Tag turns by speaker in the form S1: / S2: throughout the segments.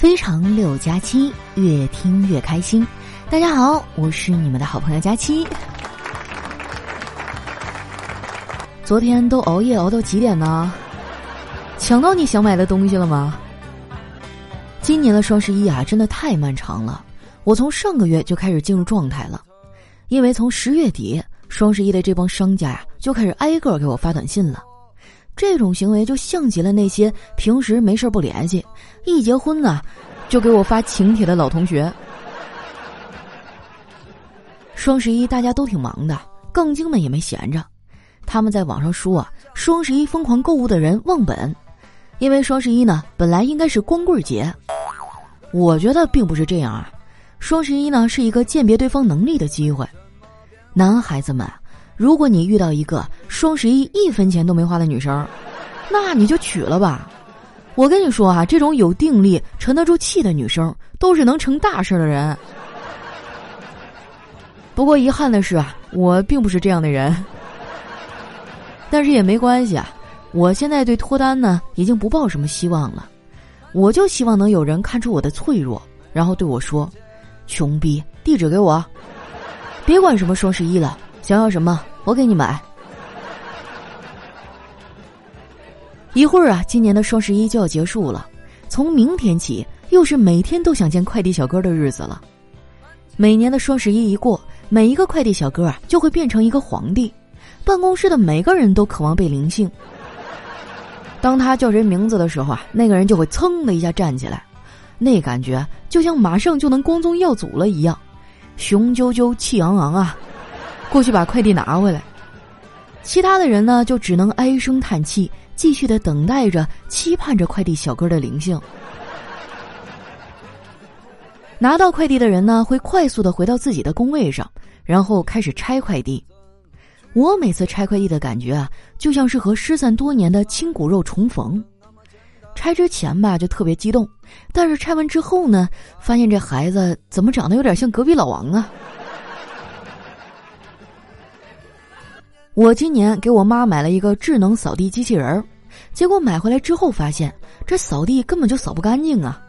S1: 非常六加七，越听越开心。大家好，我是你们的好朋友佳期。昨天都熬夜熬到几点呢？抢到你想买的东西了吗？今年的双十一啊，真的太漫长了。我从上个月就开始进入状态了，因为从十月底双十一的这帮商家呀，就开始挨个给我发短信了。这种行为就像极了那些平时没事不联系，一结婚呢，就给我发请帖的老同学。双十一大家都挺忙的，杠精们也没闲着，他们在网上说啊，双十一疯狂购物的人忘本，因为双十一呢本来应该是光棍节，我觉得并不是这样啊，双十一呢是一个鉴别对方能力的机会，男孩子们。如果你遇到一个双十一一分钱都没花的女生，那你就娶了吧。我跟你说啊，这种有定力、沉得住气的女生，都是能成大事的人。不过遗憾的是啊，我并不是这样的人。但是也没关系啊，我现在对脱单呢，已经不抱什么希望了。我就希望能有人看出我的脆弱，然后对我说：“穷逼，地址给我，别管什么双十一了，想要什么。”我给你买。一会儿啊，今年的双十一就要结束了，从明天起又是每天都想见快递小哥的日子了。每年的双十一一过，每一个快递小哥啊就会变成一个皇帝，办公室的每个人都渴望被灵性。当他叫人名字的时候啊，那个人就会噌的一下站起来，那感觉就像马上就能光宗耀祖了一样，雄赳赳气昂昂啊。过去把快递拿回来，其他的人呢就只能唉声叹气，继续的等待着，期盼着快递小哥的灵性。拿到快递的人呢会快速的回到自己的工位上，然后开始拆快递。我每次拆快递的感觉啊，就像是和失散多年的亲骨肉重逢。拆之前吧就特别激动，但是拆完之后呢，发现这孩子怎么长得有点像隔壁老王啊。我今年给我妈买了一个智能扫地机器人儿，结果买回来之后发现这扫地根本就扫不干净啊！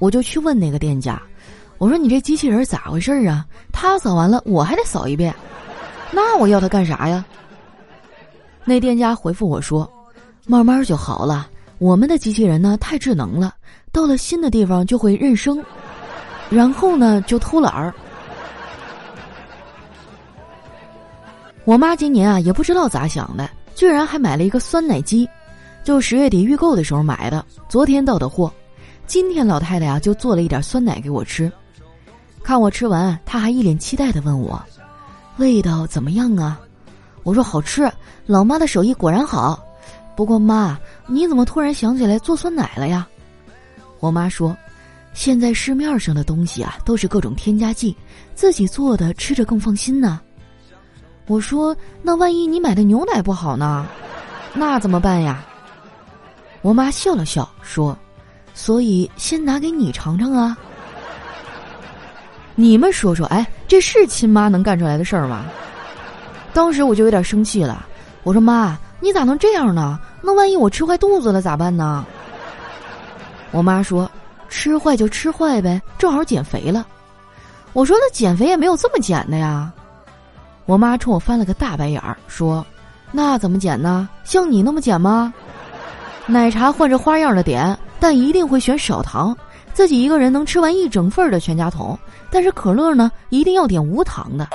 S1: 我就去问那个店家，我说：“你这机器人咋回事啊？他扫完了我还得扫一遍，那我要它干啥呀？”那店家回复我说：“慢慢就好了，我们的机器人呢太智能了，到了新的地方就会认生，然后呢就偷懒儿。”我妈今年啊也不知道咋想的，居然还买了一个酸奶机，就十月底预购的时候买的，昨天到的货。今天老太太呀就做了一点酸奶给我吃，看我吃完，她还一脸期待的问我：“味道怎么样啊？”我说：“好吃，老妈的手艺果然好。”不过妈，你怎么突然想起来做酸奶了呀？我妈说：“现在市面上的东西啊都是各种添加剂，自己做的吃着更放心呢。”我说：“那万一你买的牛奶不好呢？那怎么办呀？”我妈笑了笑说：“所以先拿给你尝尝啊。”你们说说，哎，这是亲妈能干出来的事儿吗？当时我就有点生气了，我说：“妈，你咋能这样呢？那万一我吃坏肚子了咋办呢？”我妈说：“吃坏就吃坏呗，正好减肥了。”我说：“那减肥也没有这么减的呀。”我妈冲我翻了个大白眼儿，说：“那怎么减呢？像你那么减吗？奶茶换着花样的点，但一定会选少糖。自己一个人能吃完一整份的全家桶，但是可乐呢，一定要点无糖的。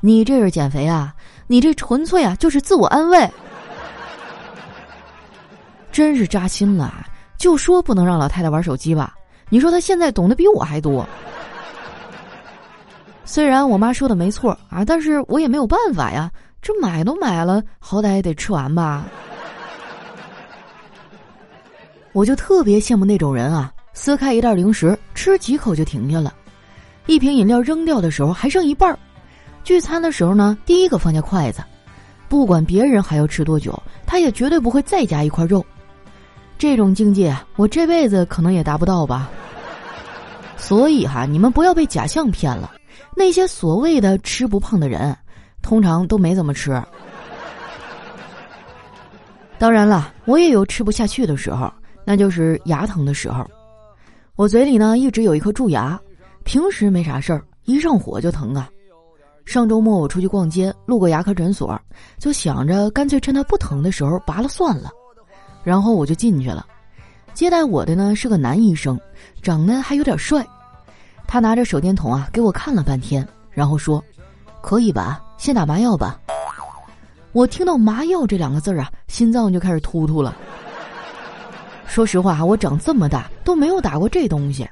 S1: 你这是减肥啊？你这纯粹啊就是自我安慰。真是扎心了！就说不能让老太太玩手机吧？你说她现在懂得比我还多。”虽然我妈说的没错啊，但是我也没有办法呀。这买都买了，好歹也得吃完吧。我就特别羡慕那种人啊，撕开一袋零食，吃几口就停下了；一瓶饮料扔掉的时候还剩一半儿；聚餐的时候呢，第一个放下筷子，不管别人还要吃多久，他也绝对不会再加一块肉。这种境界，我这辈子可能也达不到吧。所以哈，你们不要被假象骗了。那些所谓的吃不胖的人，通常都没怎么吃。当然了，我也有吃不下去的时候，那就是牙疼的时候。我嘴里呢一直有一颗蛀牙，平时没啥事儿，一上火就疼啊。上周末我出去逛街，路过牙科诊所，就想着干脆趁它不疼的时候拔了算了。然后我就进去了，接待我的呢是个男医生，长得还有点帅。他拿着手电筒啊给我看了半天，然后说：“可以吧，先打麻药吧。”我听到“麻药”这两个字儿啊，心脏就开始突突了。说实话，我长这么大都没有打过这东西，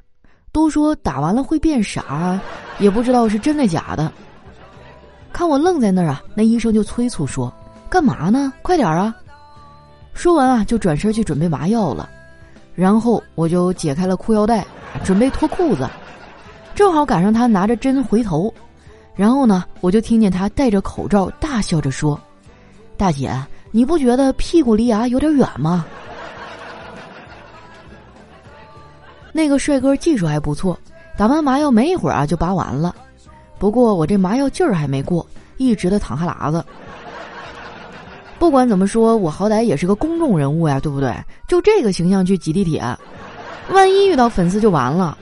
S1: 都说打完了会变傻，也不知道是真的假的。看我愣在那儿啊，那医生就催促说：“干嘛呢？快点啊！”说完啊，就转身去准备麻药了。然后我就解开了裤腰带，准备脱裤子，正好赶上他拿着针回头。然后呢，我就听见他戴着口罩大笑着说：“大姐，你不觉得屁股离牙有点远吗？” 那个帅哥技术还不错，打完麻药没一会儿啊就拔完了。不过我这麻药劲儿还没过，一直的淌哈喇子。不管怎么说，我好歹也是个公众人物呀，对不对？就这个形象去挤地铁，万一遇到粉丝就完了。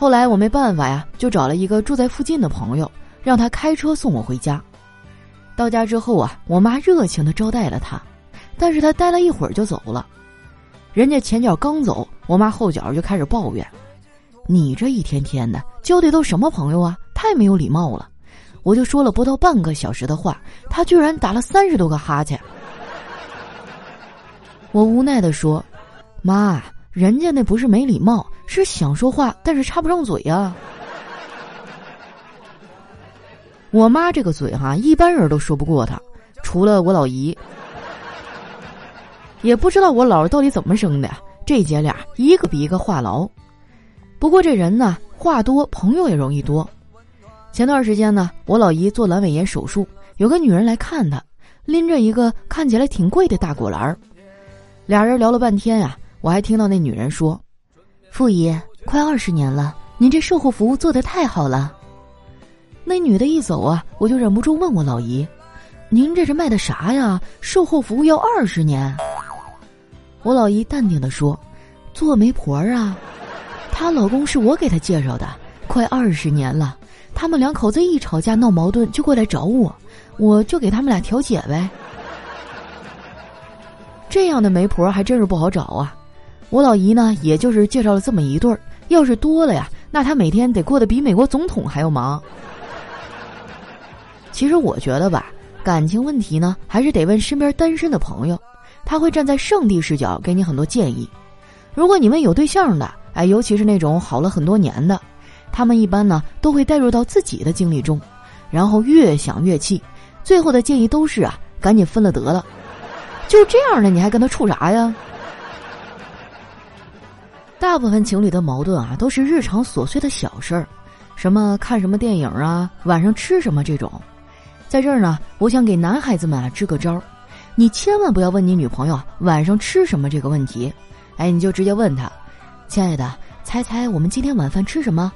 S1: 后来我没办法呀，就找了一个住在附近的朋友，让他开车送我回家。到家之后啊，我妈热情的招待了他，但是他待了一会儿就走了。人家前脚刚走，我妈后脚就开始抱怨：“你这一天天的交的都什么朋友啊？”太没有礼貌了！我就说了不到半个小时的话，他居然打了三十多个哈欠。我无奈的说：“妈，人家那不是没礼貌，是想说话，但是插不上嘴呀。”我妈这个嘴哈，一般人都说不过她，除了我老姨。也不知道我姥姥到底怎么生的，这姐俩一个比一个话痨。不过这人呢，话多，朋友也容易多。前段时间呢，我老姨做阑尾炎手术，有个女人来看她，拎着一个看起来挺贵的大果篮儿。俩人聊了半天呀，我还听到那女人说：“傅姨，快二十年了，您这售后服务做的太好了。”那女的一走啊，我就忍不住问我老姨：“您这是卖的啥呀？售后服务要二十年？”我老姨淡定的说：“做媒婆啊，她老公是我给她介绍的，快二十年了。”他们两口子一吵架闹矛盾就过来找我，我就给他们俩调解呗。这样的媒婆还真是不好找啊！我老姨呢，也就是介绍了这么一对儿，要是多了呀，那她每天得过得比美国总统还要忙。其实我觉得吧，感情问题呢，还是得问身边单身的朋友，他会站在上帝视角给你很多建议。如果你们有对象的，哎，尤其是那种好了很多年的。他们一般呢都会带入到自己的经历中，然后越想越气，最后的建议都是啊，赶紧分了得了。就这样的，你还跟他处啥呀？大部分情侣的矛盾啊，都是日常琐碎的小事儿，什么看什么电影啊，晚上吃什么这种。在这儿呢，我想给男孩子们啊支个招儿，你千万不要问你女朋友晚上吃什么这个问题，哎，你就直接问他，亲爱的，猜猜我们今天晚饭吃什么？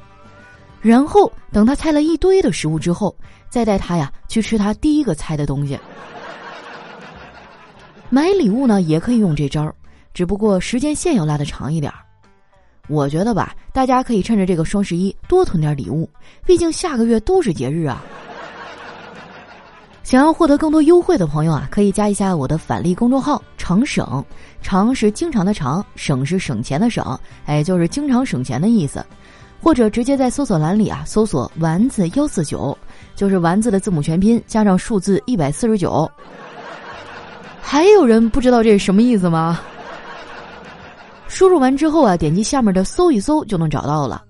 S1: 然后等他猜了一堆的食物之后，再带他呀去吃他第一个猜的东西。买礼物呢也可以用这招儿，只不过时间线要拉的长一点儿。我觉得吧，大家可以趁着这个双十一多囤点礼物，毕竟下个月都是节日啊。想要获得更多优惠的朋友啊，可以加一下我的返利公众号“常省”，常是经常的常，省是省钱的省，哎，就是经常省钱的意思。或者直接在搜索栏里啊搜索“丸子幺四九”，就是丸子的字母全拼加上数字一百四十九。还有人不知道这是什么意思吗？输入完之后啊，点击下面的搜一搜就能找到了。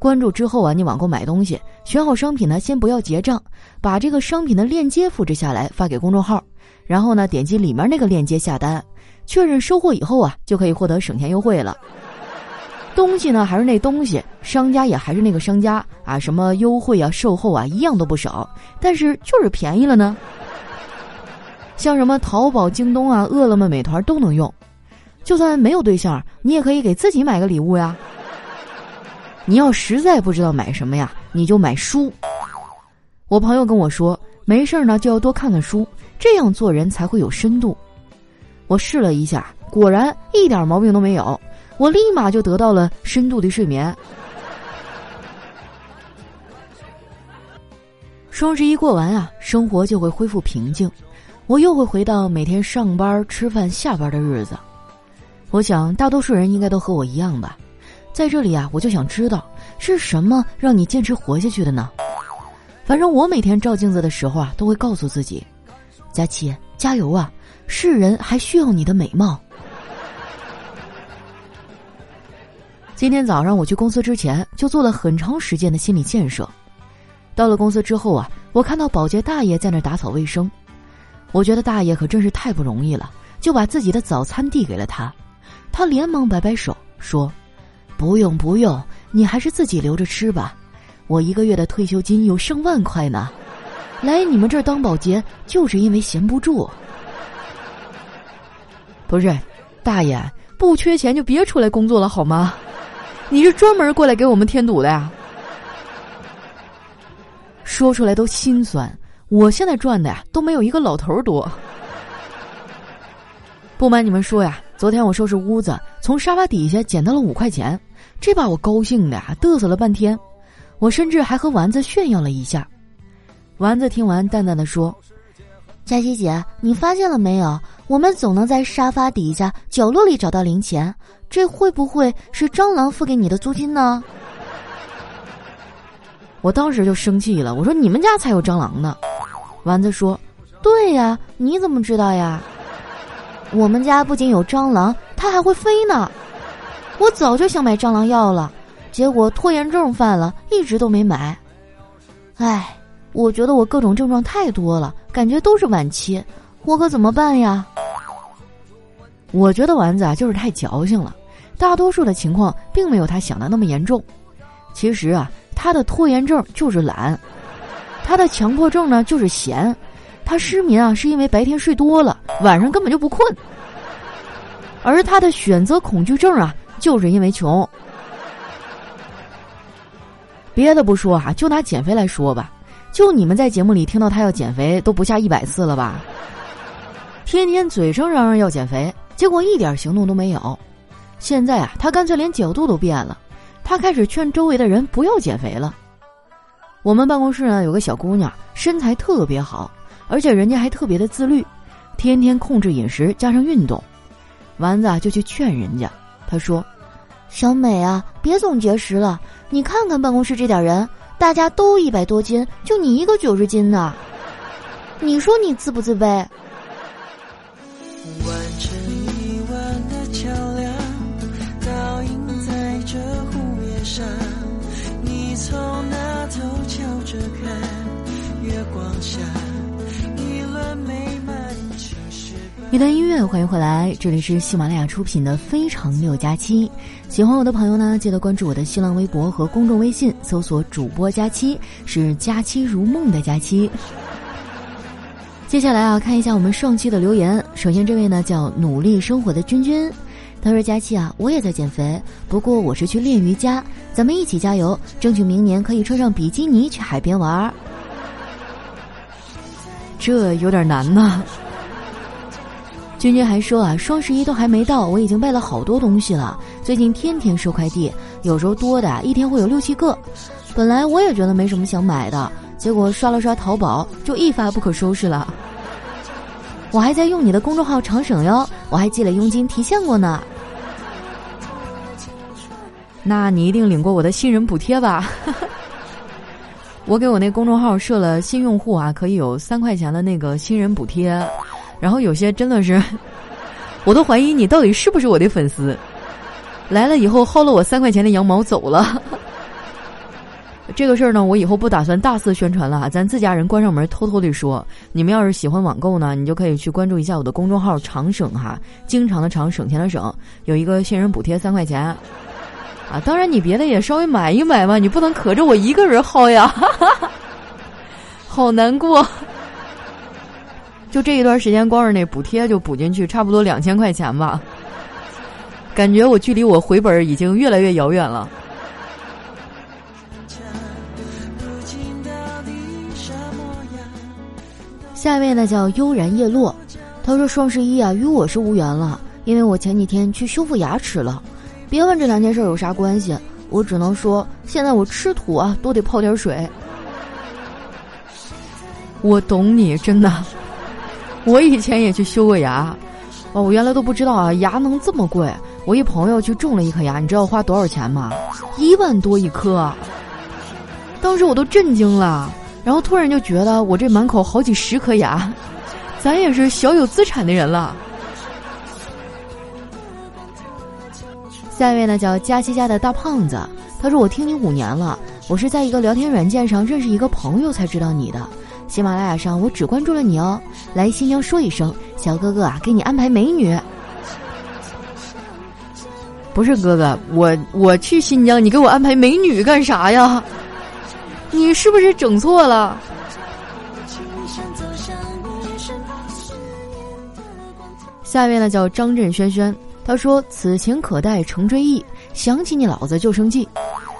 S1: 关注之后啊，你网购买东西，选好商品呢，先不要结账，把这个商品的链接复制下来发给公众号，然后呢，点击里面那个链接下单，确认收货以后啊，就可以获得省钱优惠了。东西呢还是那东西，商家也还是那个商家啊，什么优惠啊、售后啊，一样都不少，但是就是便宜了呢。像什么淘宝、京东啊、饿了么、美团都能用。就算没有对象，你也可以给自己买个礼物呀。你要实在不知道买什么呀，你就买书。我朋友跟我说，没事呢就要多看看书，这样做人才会有深度。我试了一下，果然一点毛病都没有，我立马就得到了深度的睡眠。双十一过完啊，生活就会恢复平静，我又会回到每天上班、吃饭、下班的日子。我想大多数人应该都和我一样吧。在这里啊，我就想知道是什么让你坚持活下去的呢？反正我每天照镜子的时候啊，都会告诉自己：“佳琪，加油啊！世人还需要你的美貌。”今天早上我去公司之前，就做了很长时间的心理建设。到了公司之后啊，我看到保洁大爷在那打扫卫生，我觉得大爷可真是太不容易了，就把自己的早餐递给了他，他连忙摆摆手说：“不用不用，你还是自己留着吃吧，我一个月的退休金有上万块呢，来你们这儿当保洁就是因为闲不住。”不是，大爷不缺钱就别出来工作了好吗？你是专门过来给我们添堵的呀？说出来都心酸，我现在赚的呀都没有一个老头多。不瞒你们说呀，昨天我收拾屋子，从沙发底下捡到了五块钱，这把我高兴的呀嘚瑟了半天，我甚至还和丸子炫耀了一下。丸子听完淡淡的说：“佳琪姐，你发现了没有？我们总能在沙发底下角落里找到零钱，这会不会是蟑螂付给你的租金呢？”我当时就生气了，我说：“你们家才有蟑螂呢。”丸子说：“对呀，你怎么知道呀？我们家不仅有蟑螂，它还会飞呢。我早就想买蟑螂药了，结果拖延症犯了，一直都没买。唉，我觉得我各种症状太多了，感觉都是晚期，我可怎么办呀？”我觉得丸子啊，就是太矫情了，大多数的情况并没有他想的那么严重。其实啊。他的拖延症就是懒，他的强迫症呢就是闲，他失眠啊是因为白天睡多了，晚上根本就不困，而他的选择恐惧症啊就是因为穷。别的不说哈，就拿减肥来说吧，就你们在节目里听到他要减肥都不下一百次了吧？天天嘴上嚷嚷要减肥，结果一点行动都没有。现在啊，他干脆连角度都变了。他开始劝周围的人不要减肥了。我们办公室呢有个小姑娘，身材特别好，而且人家还特别的自律，天天控制饮食加上运动。丸子就去劝人家，他说：“小美啊，别总节食了，你看看办公室这点人，大家都一百多斤，就你一个九十斤的，你说你自不自卑？”一段音乐，欢迎回来，这里是喜马拉雅出品的《非常六加七》。喜欢我的朋友呢，记得关注我的新浪微博和公众微信，搜索“主播佳期”，是“佳期如梦”的佳期。接下来啊，看一下我们上期的留言。首先，这位呢叫努力生活的君君，他说：“佳期啊，我也在减肥，不过我是去练瑜伽，咱们一起加油，争取明年可以穿上比基尼去海边玩儿。”这有点难呐。君君还说啊，双十一都还没到，我已经备了好多东西了。最近天天收快递，有时候多的一天会有六七个。本来我也觉得没什么想买的，结果刷了刷淘宝，就一发不可收拾了。我还在用你的公众号长省哟，我还记了佣金提现过呢。那你一定领过我的新人补贴吧？我给我那公众号设了新用户啊，可以有三块钱的那个新人补贴。然后有些真的是，我都怀疑你到底是不是我的粉丝。来了以后薅了我三块钱的羊毛走了。这个事儿呢，我以后不打算大肆宣传了，咱自家人关上门偷偷的说。你们要是喜欢网购呢，你就可以去关注一下我的公众号“长省”哈，经常的长，省钱的省，有一个新人补贴三块钱。啊，当然你别的也稍微买一买嘛，你不能可着我一个人薅呀，好难过。就这一段时间，光是那补贴就补进去差不多两千块钱吧，感觉我距离我回本已经越来越遥远了。下一位呢叫悠然叶落，他说双十一啊与我是无缘了，因为我前几天去修复牙齿了。别问这两件事有啥关系，我只能说现在我吃土啊都得泡点水。我懂你，真的。我以前也去修过牙，哦，我原来都不知道啊，牙能这么贵。我一朋友去种了一颗牙，你知道花多少钱吗？一万多一颗。当时我都震惊了，然后突然就觉得我这满口好几十颗牙，咱也是小有资产的人了。下一位呢叫佳琪家的大胖子，他说我听你五年了，我是在一个聊天软件上认识一个朋友才知道你的。喜马拉雅上，我只关注了你哦。来新疆说一声，小哥哥啊，给你安排美女。不是哥哥，我我去新疆，你给我安排美女干啥呀？你是不是整错了？下面呢叫张震轩轩，他说：“此情可待成追忆，想起你老子就生气。”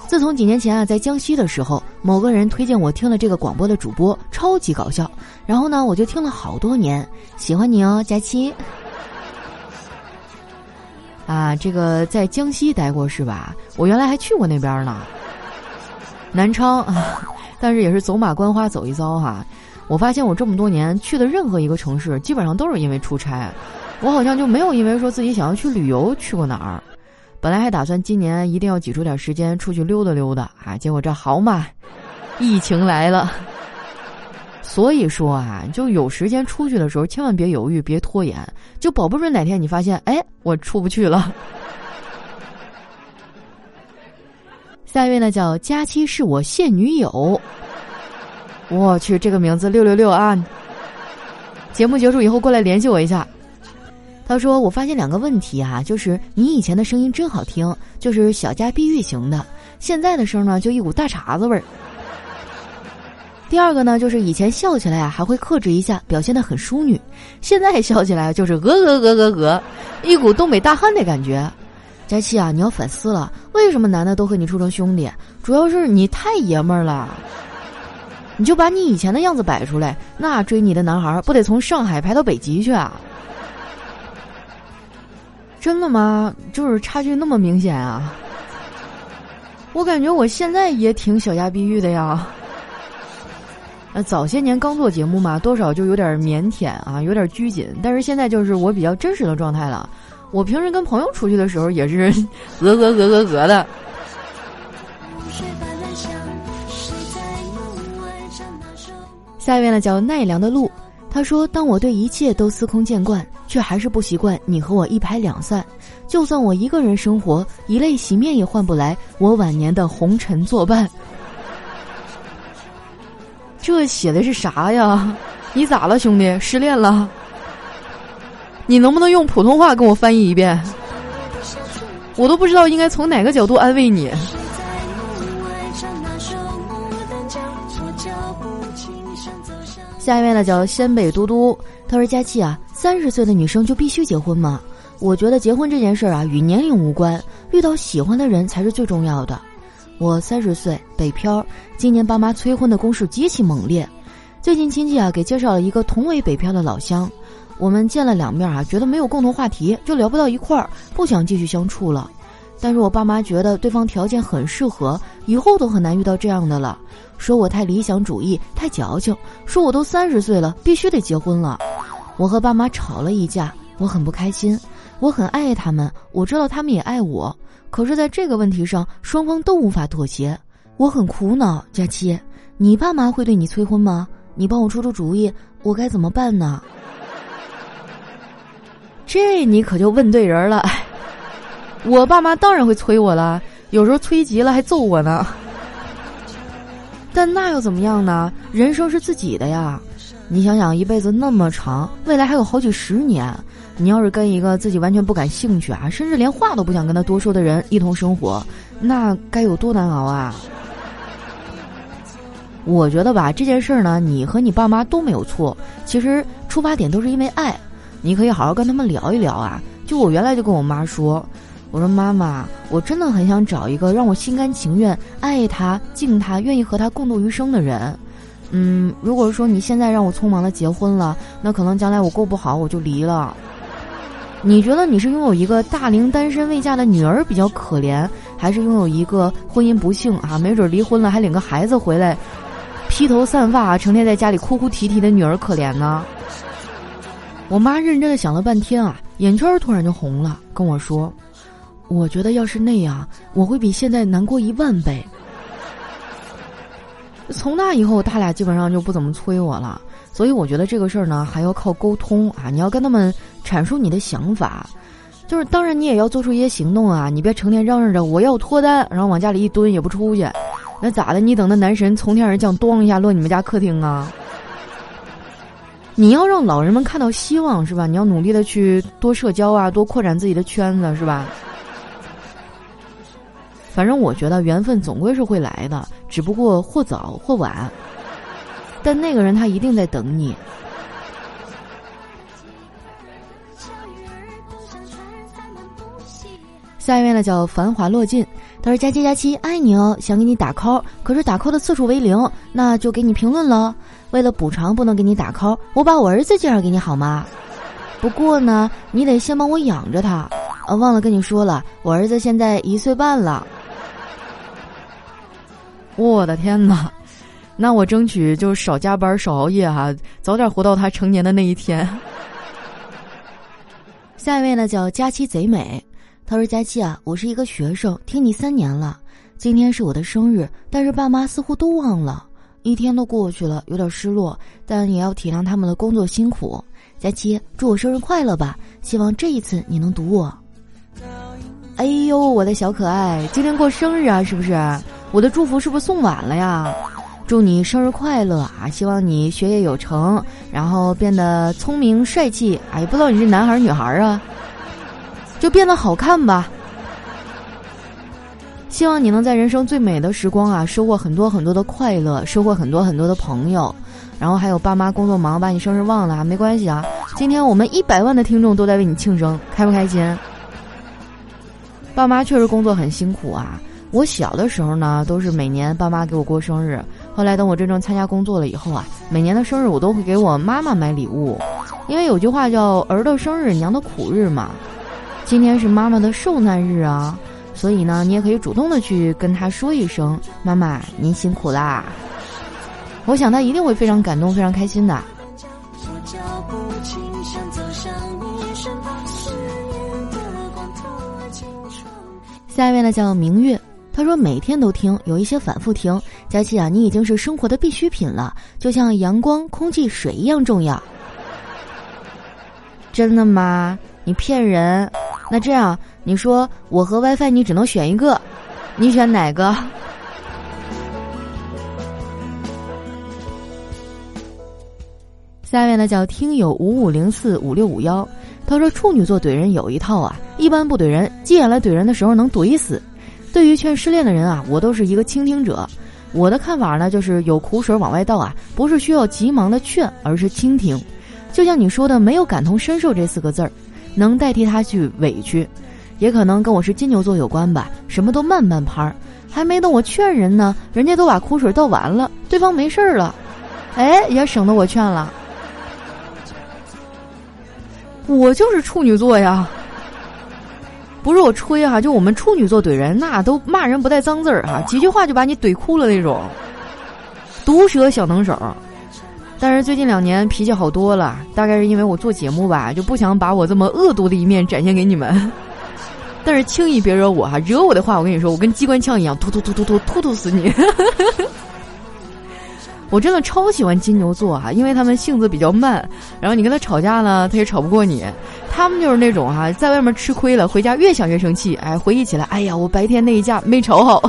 S1: 自从几年前啊，在江西的时候，某个人推荐我听了这个广播的主播，超级搞笑。然后呢，我就听了好多年，喜欢你哦，佳期。啊，这个在江西待过是吧？我原来还去过那边呢，南昌啊，但是也是走马观花走一遭哈。我发现我这么多年去的任何一个城市，基本上都是因为出差，我好像就没有因为说自己想要去旅游去过哪儿。本来还打算今年一定要挤出点时间出去溜达溜达啊，结果这好嘛，疫情来了。所以说啊，就有时间出去的时候，千万别犹豫，别拖延，就保不准哪天你发现，哎，我出不去了。下一位呢，叫佳期是我现女友。我去，这个名字六六六啊！节目结束以后过来联系我一下。他说：“我发现两个问题哈，就是你以前的声音真好听，就是小家碧玉型的；现在的声呢，就一股大碴子味儿。第二个呢，就是以前笑起来啊还会克制一下，表现的很淑女；现在笑起来就是鹅鹅鹅鹅鹅，一股东北大汉的感觉。佳期啊，你要反思了，为什么男的都和你处成兄弟？主要是你太爷们儿了。你就把你以前的样子摆出来，那追你的男孩不得从上海排到北极去啊？”真的吗？就是差距那么明显啊！我感觉我现在也挺小家碧玉的呀。呃，早些年刚做节目嘛，多少就有点腼腆啊，有点拘谨。但是现在就是我比较真实的状态了。我平时跟朋友出去的时候也是鹅鹅鹅鹅鹅的。下一位呢，叫奈良的鹿。他说：“当我对一切都司空见惯，却还是不习惯你和我一拍两散。就算我一个人生活，以泪洗面也换不来我晚年的红尘作伴。”这写的是啥呀？你咋了，兄弟？失恋了？你能不能用普通话跟我翻译一遍？我都不知道应该从哪个角度安慰你。下一位呢叫仙北嘟嘟，他说：“佳琪啊，三十岁的女生就必须结婚吗？我觉得结婚这件事儿啊与年龄无关，遇到喜欢的人才是最重要的。我三十岁，北漂，今年爸妈催婚的攻势极其猛烈。最近亲戚啊给介绍了一个同为北漂的老乡，我们见了两面啊，觉得没有共同话题，就聊不到一块儿，不想继续相处了。但是我爸妈觉得对方条件很适合，以后都很难遇到这样的了。”说我太理想主义，太矫情。说我都三十岁了，必须得结婚了。我和爸妈吵了一架，我很不开心。我很爱他们，我知道他们也爱我。可是，在这个问题上，双方都无法妥协。我很苦恼。佳期，你爸妈会对你催婚吗？你帮我出出主意，我该怎么办呢？这你可就问对人了。我爸妈当然会催我了，有时候催急了还揍我呢。但那又怎么样呢？人生是自己的呀，你想想，一辈子那么长，未来还有好几十年，你要是跟一个自己完全不感兴趣啊，甚至连话都不想跟他多说的人一同生活，那该有多难熬啊！我觉得吧，这件事儿呢，你和你爸妈都没有错，其实出发点都是因为爱，你可以好好跟他们聊一聊啊。就我原来就跟我妈说。我说妈妈，我真的很想找一个让我心甘情愿爱他、敬他、愿意和他共度余生的人。嗯，如果说你现在让我匆忙的结婚了，那可能将来我过不好，我就离了。你觉得你是拥有一个大龄单身未嫁的女儿比较可怜，还是拥有一个婚姻不幸啊，没准离婚了还领个孩子回来，披头散发，成天在家里哭哭啼啼的女儿可怜呢？我妈认真的想了半天啊，眼圈突然就红了，跟我说：“我觉得要是那样，我会比现在难过一万倍。”从那以后，他俩基本上就不怎么催我了。所以我觉得这个事儿呢，还要靠沟通啊！你要跟他们阐述你的想法，就是当然你也要做出一些行动啊！你别成天嚷嚷着我要脱单，然后往家里一蹲也不出去，那咋的？你等那男神从天而降，咣一下落你们家客厅啊！你要让老人们看到希望是吧？你要努力的去多社交啊，多扩展自己的圈子是吧？反正我觉得缘分总归是会来的，只不过或早或晚。但那个人他一定在等你。下一位呢叫繁华落尽，他说：“佳期佳期爱你哦，想给你打 call，可是打 call 的次数为零，那就给你评论了。为了补偿不能给你打 call，我把我儿子介绍给你好吗？不过呢，你得先帮我养着他。啊，忘了跟你说了，我儿子现在一岁半了。我的天哪！”那我争取就少加班少熬夜哈，早点活到他成年的那一天。下一位呢叫佳期贼美，他说：“佳期啊，我是一个学生，听你三年了，今天是我的生日，但是爸妈似乎都忘了，一天都过去了，有点失落，但也要体谅他们的工作辛苦。佳期，祝我生日快乐吧，希望这一次你能读我。哎呦，我的小可爱，今天过生日啊，是不是？我的祝福是不是送晚了呀？”祝你生日快乐啊！希望你学业有成，然后变得聪明帅气。哎，不知道你是男孩儿女孩儿啊？就变得好看吧。希望你能在人生最美的时光啊，收获很多很多的快乐，收获很多很多的朋友。然后还有爸妈工作忙，把你生日忘了啊，没关系啊。今天我们一百万的听众都在为你庆生，开不开心？爸妈确实工作很辛苦啊。我小的时候呢，都是每年爸妈给我过生日。后来等我真正参加工作了以后啊，每年的生日我都会给我妈妈买礼物，因为有句话叫“儿的生日娘的苦日”嘛。今天是妈妈的受难日啊，所以呢，你也可以主动的去跟她说一声：“妈妈，您辛苦啦。”我想她一定会非常感动、非常开心的。下一位呢，叫明月。他说每天都听，有一些反复听。佳琪啊，你已经是生活的必需品了，就像阳光、空气、水一样重要。真的吗？你骗人！那这样，你说我和 WiFi 你只能选一个，你选哪个？下面呢叫听友五五零四五六五幺，他说处女座怼人有一套啊，一般不怼人，急眼了怼人的时候能怼死。对于劝失恋的人啊，我都是一个倾听者。我的看法呢，就是有苦水往外倒啊，不是需要急忙的劝，而是倾听。就像你说的，没有感同身受这四个字儿，能代替他去委屈，也可能跟我是金牛座有关吧。什么都慢半拍儿，还没等我劝人呢，人家都把苦水倒完了，对方没事儿了，哎，也省得我劝了。我就是处女座呀。不是我吹哈，就我们处女座怼人，那都骂人不带脏字儿哈，几句话就把你怼哭了那种，毒舌小能手。但是最近两年脾气好多了，大概是因为我做节目吧，就不想把我这么恶毒的一面展现给你们。但是轻易别惹我哈，惹我的话，我跟你说，我跟机关枪一样，突突突突突突突死你。我真的超喜欢金牛座哈，因为他们性子比较慢，然后你跟他吵架呢，他也吵不过你。他们就是那种哈，在外面吃亏了，回家越想越生气。哎，回忆起来，哎呀，我白天那一架没吵好。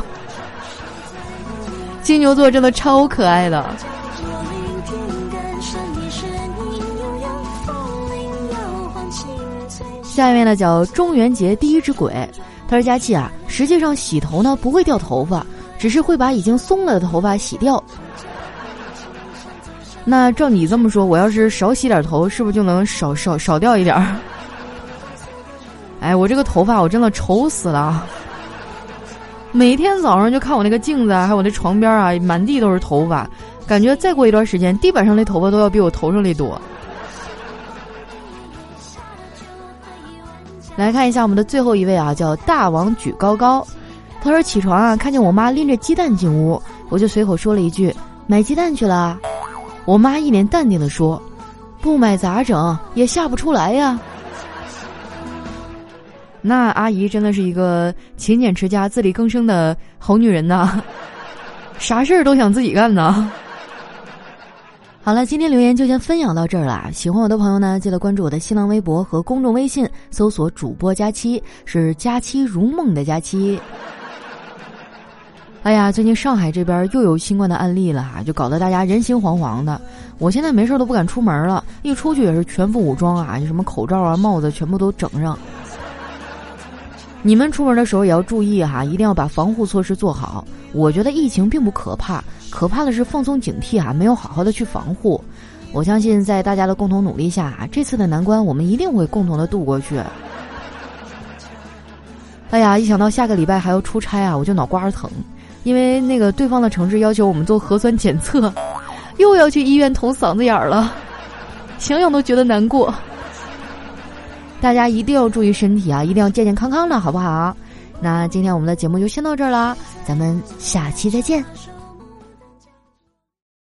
S1: 金牛座真的超可爱的。下一位呢叫中元节第一只鬼，他说：“佳琪啊，实际上洗头呢不会掉头发，只是会把已经松了的头发洗掉。”那照你这么说，我要是少洗点头，是不是就能少少少掉一点儿？哎，我这个头发我真的丑死了，每天早上就看我那个镜子，还有我那床边啊，满地都是头发，感觉再过一段时间，地板上那头发都要比我头上那多。来看一下我们的最后一位啊，叫大王举高高。他说起床啊，看见我妈拎着鸡蛋进屋，我就随口说了一句：“买鸡蛋去了。”我妈一脸淡定的说：“不买咋整？也下不出来呀。”那阿姨真的是一个勤俭持家、自力更生的好女人呐，啥事儿都想自己干呢。好了，今天留言就先分享到这儿了。喜欢我的朋友呢，记得关注我的新浪微博和公众微信，搜索“主播佳期”，是“佳期如梦”的佳期。哎呀，最近上海这边又有新冠的案例了哈，就搞得大家人心惶惶的。我现在没事都不敢出门了，一出去也是全副武装啊，就什么口罩啊、帽子全部都整上。你们出门的时候也要注意哈，一定要把防护措施做好。我觉得疫情并不可怕，可怕的是放松警惕啊，没有好好的去防护。我相信在大家的共同努力下啊，这次的难关我们一定会共同的度过去。哎呀，一想到下个礼拜还要出差啊，我就脑瓜疼。因为那个对方的城市要求我们做核酸检测，又要去医院捅嗓子眼儿了，想想都觉得难过。大家一定要注意身体啊，一定要健健康康的，好不好？那今天我们的节目就先到这儿了，咱们下期再见。